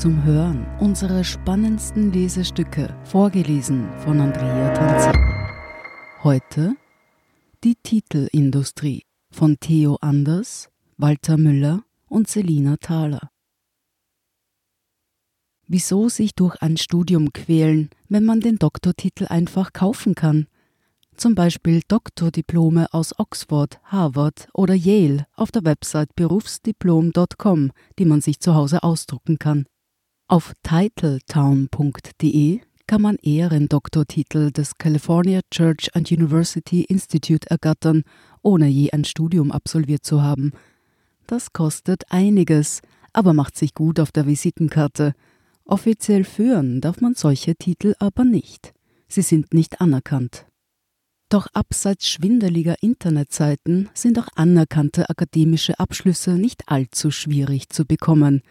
zum Hören unsere spannendsten Lesestücke, vorgelesen von Andrea Tanzi. Heute die Titelindustrie von Theo Anders, Walter Müller und Selina Thaler. Wieso sich durch ein Studium quälen, wenn man den Doktortitel einfach kaufen kann? Zum Beispiel Doktordiplome aus Oxford, Harvard oder Yale auf der Website berufsdiplom.com, die man sich zu Hause ausdrucken kann. Auf titletown.de kann man Ehrendoktortitel des California Church and University Institute ergattern, ohne je ein Studium absolviert zu haben. Das kostet einiges, aber macht sich gut auf der Visitenkarte – Offiziell führen darf man solche Titel aber nicht. Sie sind nicht anerkannt. Doch abseits schwindeliger Internetseiten sind auch anerkannte akademische Abschlüsse nicht allzu schwierig zu bekommen.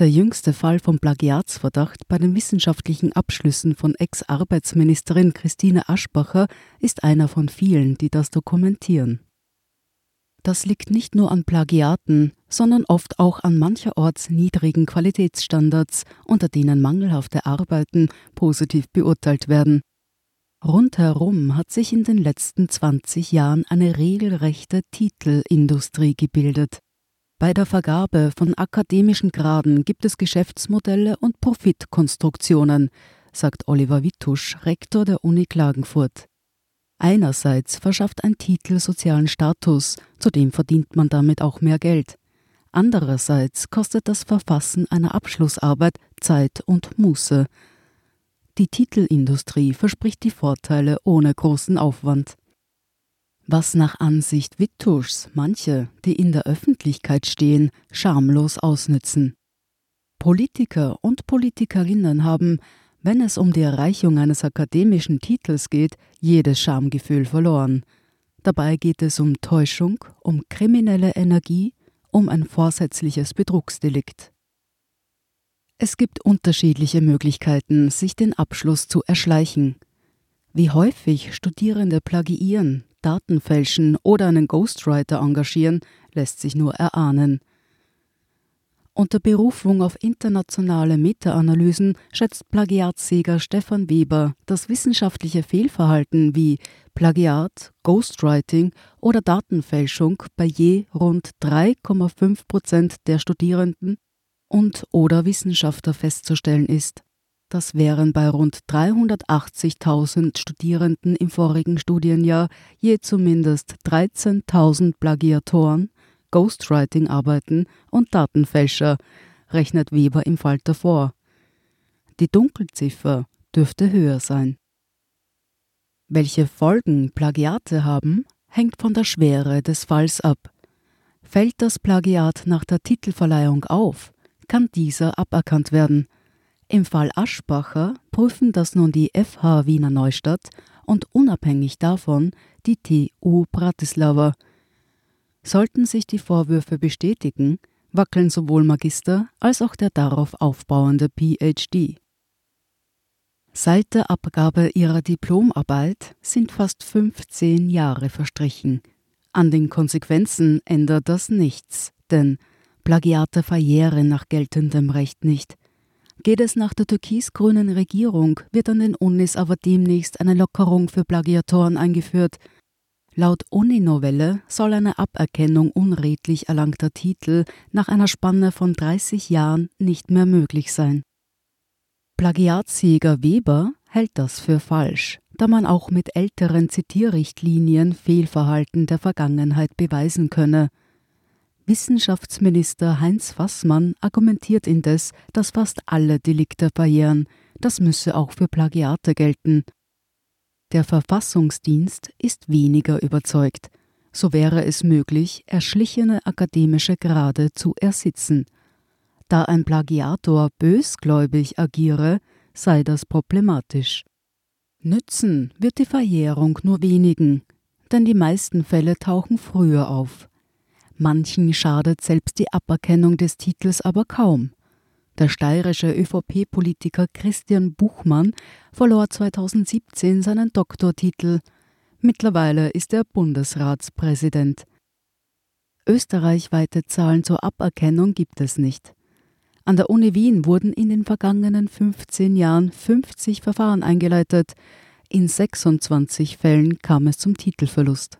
Der jüngste Fall von Plagiatsverdacht bei den wissenschaftlichen Abschlüssen von Ex-Arbeitsministerin Christine Aschbacher ist einer von vielen, die das dokumentieren. Das liegt nicht nur an Plagiaten, sondern oft auch an mancherorts niedrigen Qualitätsstandards, unter denen mangelhafte Arbeiten positiv beurteilt werden. Rundherum hat sich in den letzten 20 Jahren eine regelrechte Titelindustrie gebildet. Bei der Vergabe von akademischen Graden gibt es Geschäftsmodelle und Profitkonstruktionen, sagt Oliver Wittusch, Rektor der Uni Klagenfurt. Einerseits verschafft ein Titel sozialen Status, zudem verdient man damit auch mehr Geld. Andererseits kostet das Verfassen einer Abschlussarbeit Zeit und Muße. Die Titelindustrie verspricht die Vorteile ohne großen Aufwand. Was nach Ansicht Wittuschs manche, die in der Öffentlichkeit stehen, schamlos ausnützen. Politiker und Politikerinnen haben, wenn es um die Erreichung eines akademischen Titels geht, jedes Schamgefühl verloren. Dabei geht es um Täuschung, um kriminelle Energie, um ein vorsätzliches Betrugsdelikt. Es gibt unterschiedliche Möglichkeiten, sich den Abschluss zu erschleichen. Wie häufig Studierende plagiieren, Daten fälschen oder einen Ghostwriter engagieren, lässt sich nur erahnen. Unter Berufung auf internationale Meta-Analysen schätzt Plagiatssäger Stefan Weber das wissenschaftliche Fehlverhalten wie Plagiat, Ghostwriting oder Datenfälschung bei je rund 3,5 Prozent der Studierenden und oder Wissenschaftler festzustellen ist. Das wären bei rund 380.000 Studierenden im vorigen Studienjahr je zumindest 13.000 Plagiatoren Ghostwriting-Arbeiten und Datenfälscher, rechnet Weber im Falter vor. Die Dunkelziffer dürfte höher sein. Welche Folgen Plagiate haben, hängt von der Schwere des Falls ab. Fällt das Plagiat nach der Titelverleihung auf, kann dieser aberkannt werden. Im Fall Aschbacher prüfen das nun die FH Wiener Neustadt und unabhängig davon die TU Bratislava – Sollten sich die Vorwürfe bestätigen, wackeln sowohl Magister als auch der darauf aufbauende PhD. Seit der Abgabe ihrer Diplomarbeit sind fast 15 Jahre verstrichen. An den Konsequenzen ändert das nichts, denn Plagiate verjähren nach geltendem Recht nicht. Geht es nach der türkis-grünen Regierung, wird an den Unis aber demnächst eine Lockerung für Plagiatoren eingeführt, Laut Uni-Novelle soll eine Aberkennung unredlich erlangter Titel nach einer Spanne von 30 Jahren nicht mehr möglich sein. Plagiatsjäger Weber hält das für falsch, da man auch mit älteren Zitierrichtlinien Fehlverhalten der Vergangenheit beweisen könne. Wissenschaftsminister Heinz Fassmann argumentiert indes, dass fast alle Delikte verjähren. Das müsse auch für Plagiate gelten. Der Verfassungsdienst ist weniger überzeugt. So wäre es möglich, erschlichene akademische Grade zu ersitzen. Da ein Plagiator bösgläubig agiere, sei das problematisch. Nützen wird die Verjährung nur wenigen, denn die meisten Fälle tauchen früher auf. Manchen schadet selbst die Aberkennung des Titels aber kaum. Der steirische ÖVP-Politiker Christian Buchmann verlor 2017 seinen Doktortitel. Mittlerweile ist er Bundesratspräsident. Österreichweite Zahlen zur Aberkennung gibt es nicht. An der Uni Wien wurden in den vergangenen 15 Jahren 50 Verfahren eingeleitet. In 26 Fällen kam es zum Titelverlust.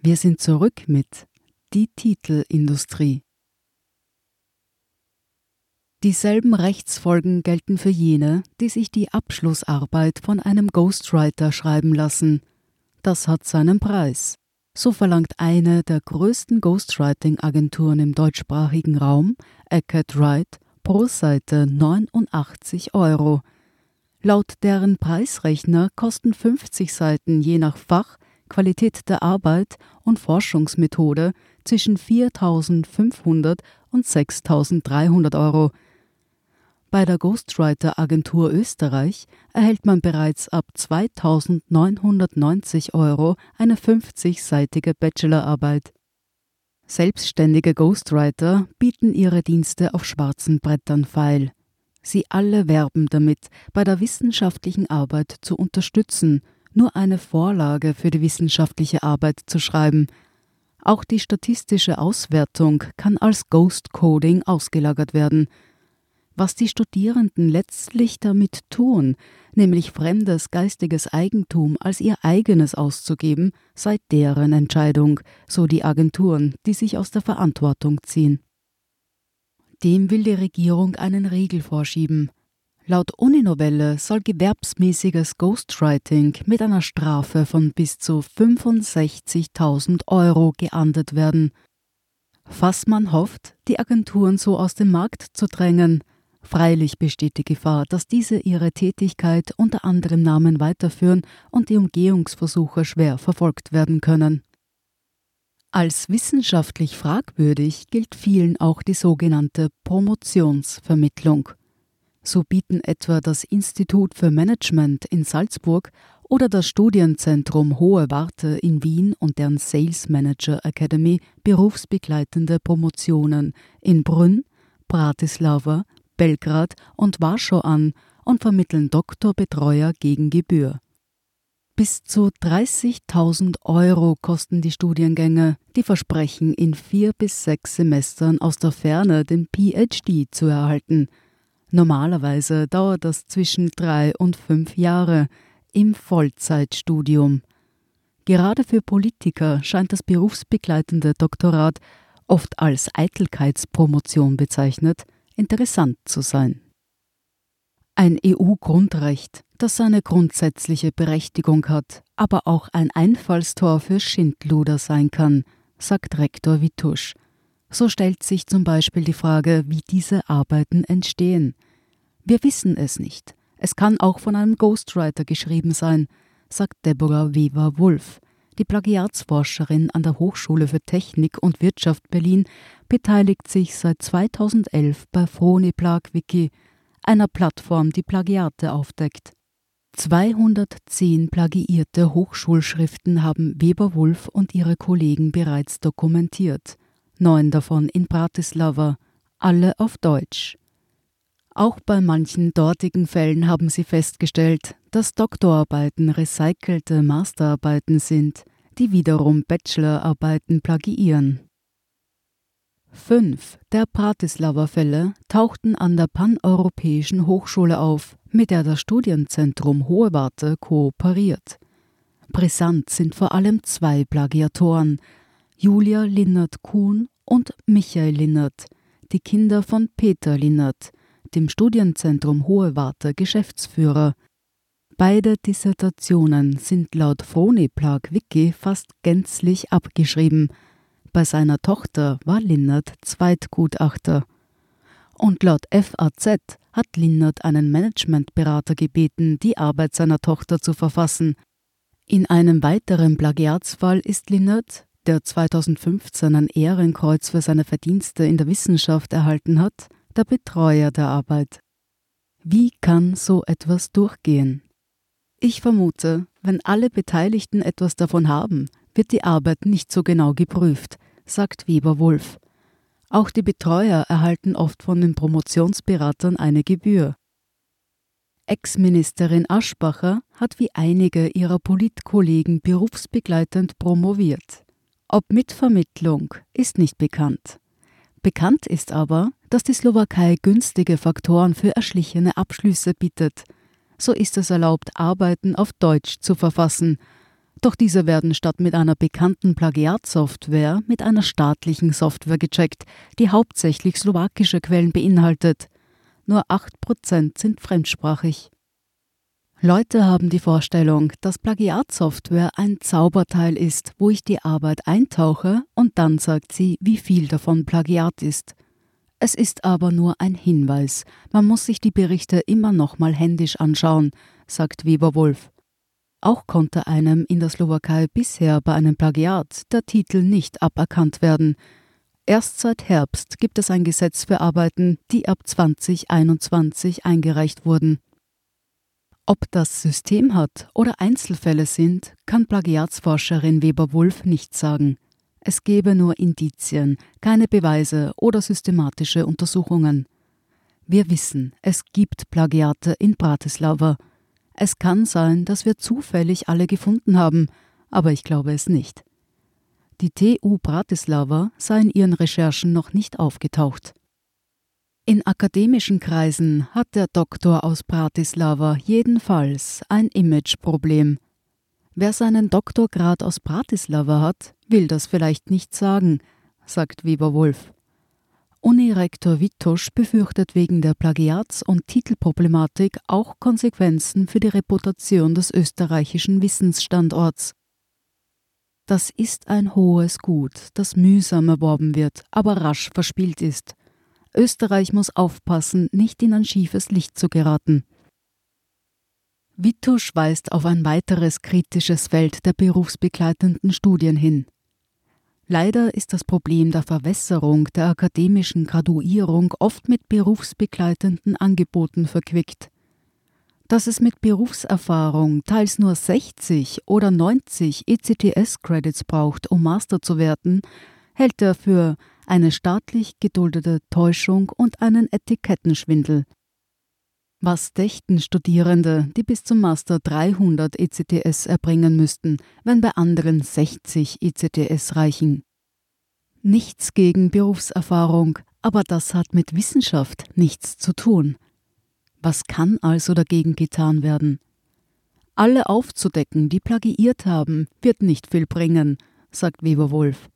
Wir sind zurück mit Die Titelindustrie. Dieselben Rechtsfolgen gelten für jene, die sich die Abschlussarbeit von einem Ghostwriter schreiben lassen. Das hat seinen Preis. So verlangt eine der größten Ghostwriting-Agenturen im deutschsprachigen Raum, Eckert Wright, pro Seite 89 Euro. Laut deren Preisrechner kosten 50 Seiten je nach Fach, Qualität der Arbeit und Forschungsmethode zwischen 4.500 und 6.300 Euro. Bei der Ghostwriter Agentur Österreich erhält man bereits ab 2990 Euro eine 50-seitige Bachelorarbeit. Selbstständige Ghostwriter bieten ihre Dienste auf schwarzen Brettern feil. Sie alle werben damit, bei der wissenschaftlichen Arbeit zu unterstützen, nur eine Vorlage für die wissenschaftliche Arbeit zu schreiben. Auch die statistische Auswertung kann als Ghost Coding ausgelagert werden – was die Studierenden letztlich damit tun, nämlich fremdes geistiges Eigentum als ihr eigenes auszugeben, sei deren Entscheidung, so die Agenturen, die sich aus der Verantwortung ziehen. Dem will die Regierung einen Riegel vorschieben. Laut Uninovelle soll gewerbsmäßiges Ghostwriting mit einer Strafe von bis zu 65.000 Euro geahndet werden. Fassmann hofft, die Agenturen so aus dem Markt zu drängen, Freilich besteht die Gefahr, dass diese ihre Tätigkeit unter anderem Namen weiterführen und die Umgehungsversuche schwer verfolgt werden können. Als wissenschaftlich fragwürdig gilt vielen auch die sogenannte Promotionsvermittlung. So bieten etwa das Institut für Management in Salzburg oder das Studienzentrum Hohe Warte in Wien und deren Sales Manager Academy berufsbegleitende Promotionen in Brünn, Bratislava, Belgrad und Warschau an und vermitteln Doktorbetreuer gegen Gebühr. Bis zu 30.000 Euro kosten die Studiengänge, die versprechen, in vier bis sechs Semestern aus der Ferne den PhD zu erhalten. Normalerweise dauert das zwischen drei und fünf Jahre im Vollzeitstudium. Gerade für Politiker scheint das berufsbegleitende Doktorat, oft als Eitelkeitspromotion bezeichnet, interessant zu sein. Ein EU-Grundrecht, das seine grundsätzliche Berechtigung hat, aber auch ein Einfallstor für Schindluder sein kann, sagt Rektor Wittusch. So stellt sich zum Beispiel die Frage, wie diese Arbeiten entstehen. Wir wissen es nicht. Es kann auch von einem Ghostwriter geschrieben sein, sagt Deborah Weber-Wulff. Die Plagiatsforscherin an der Hochschule für Technik und Wirtschaft Berlin beteiligt sich seit 2011 bei PhoniPlagWiki, einer Plattform, die Plagiate aufdeckt. 210 plagiierte Hochschulschriften haben Weber Wulff und ihre Kollegen bereits dokumentiert, neun davon in Bratislava, alle auf Deutsch. Auch bei manchen dortigen Fällen haben sie festgestellt, dass Doktorarbeiten recycelte Masterarbeiten sind, die wiederum Bachelorarbeiten plagiieren. Fünf der Bratislava-Fälle tauchten an der Paneuropäischen Hochschule auf, mit der das Studienzentrum Hohe Warte kooperiert. Brisant sind vor allem zwei Plagiatoren, Julia Linnert-Kuhn und Michael Linnert, die Kinder von Peter Linnert, dem Studienzentrum Hohe Warte Geschäftsführer. Beide Dissertationen sind laut Phoneplag Wiki fast gänzlich abgeschrieben. Bei seiner Tochter war Linnert Zweitgutachter. Und laut FAZ hat Linnert einen Managementberater gebeten, die Arbeit seiner Tochter zu verfassen. In einem weiteren Plagiatsfall ist Linnert, der 2015 ein Ehrenkreuz für seine Verdienste in der Wissenschaft erhalten hat, der Betreuer der Arbeit. Wie kann so etwas durchgehen? Ich vermute, wenn alle Beteiligten etwas davon haben, wird die Arbeit nicht so genau geprüft, sagt Weber Wolf. Auch die Betreuer erhalten oft von den Promotionsberatern eine Gebühr. Ex-Ministerin Aschbacher hat wie einige ihrer Politkollegen berufsbegleitend promoviert. Ob mit Vermittlung ist nicht bekannt. Bekannt ist aber, dass die Slowakei günstige Faktoren für erschlichene Abschlüsse bietet. So ist es erlaubt, Arbeiten auf Deutsch zu verfassen. Doch diese werden statt mit einer bekannten Plagiatsoftware mit einer staatlichen Software gecheckt, die hauptsächlich slowakische Quellen beinhaltet. Nur 8% sind fremdsprachig. Leute haben die Vorstellung, dass Plagiatsoftware ein Zauberteil ist, wo ich die Arbeit eintauche und dann sagt sie, wie viel davon Plagiat ist. Es ist aber nur ein Hinweis. Man muss sich die Berichte immer nochmal händisch anschauen, sagt Weber Wolf. Auch konnte einem in der Slowakei bisher bei einem Plagiat der Titel nicht aberkannt werden. Erst seit Herbst gibt es ein Gesetz für Arbeiten, die ab 2021 eingereicht wurden. Ob das System hat oder Einzelfälle sind, kann Plagiatsforscherin Weber-Wulff nicht sagen. Es gebe nur Indizien, keine Beweise oder systematische Untersuchungen. Wir wissen, es gibt Plagiate in Bratislava. Es kann sein, dass wir zufällig alle gefunden haben, aber ich glaube es nicht. Die TU Bratislava sei in ihren Recherchen noch nicht aufgetaucht. In akademischen Kreisen hat der Doktor aus Bratislava jedenfalls ein Imageproblem. Wer seinen Doktorgrad aus Bratislava hat, will das vielleicht nicht sagen, sagt Weber Wolf. Unirektor Wittosch befürchtet wegen der Plagiats- und Titelproblematik auch Konsequenzen für die Reputation des österreichischen Wissensstandorts. Das ist ein hohes Gut, das mühsam erworben wird, aber rasch verspielt ist. Österreich muss aufpassen, nicht in ein schiefes Licht zu geraten. Wittusch weist auf ein weiteres kritisches Feld der berufsbegleitenden Studien hin. Leider ist das Problem der Verwässerung der akademischen Graduierung oft mit berufsbegleitenden Angeboten verquickt. Dass es mit Berufserfahrung teils nur 60 oder 90 ECTS-Credits braucht, um Master zu werden, hält er für eine staatlich geduldete Täuschung und einen Etikettenschwindel. Was dächten Studierende, die bis zum Master 300 ECTS erbringen müssten, wenn bei anderen 60 ECTS reichen? Nichts gegen Berufserfahrung, aber das hat mit Wissenschaft nichts zu tun. Was kann also dagegen getan werden? Alle aufzudecken, die plagiiert haben, wird nicht viel bringen, sagt Weber Wolf.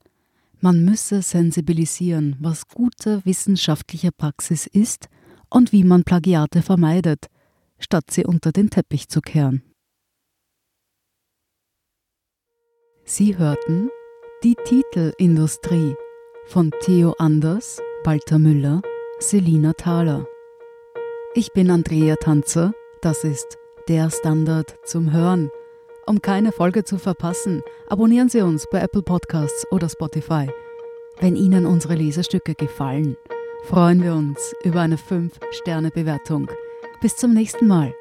Man müsse sensibilisieren, was gute wissenschaftliche Praxis ist und wie man Plagiate vermeidet, statt sie unter den Teppich zu kehren. Sie hörten Die Titelindustrie von Theo Anders, Walter Müller, Selina Thaler. Ich bin Andrea Tanzer, das ist der Standard zum Hören. Um keine Folge zu verpassen, abonnieren Sie uns bei Apple Podcasts oder Spotify. Wenn Ihnen unsere Lesestücke gefallen, freuen wir uns über eine 5-Sterne-Bewertung. Bis zum nächsten Mal.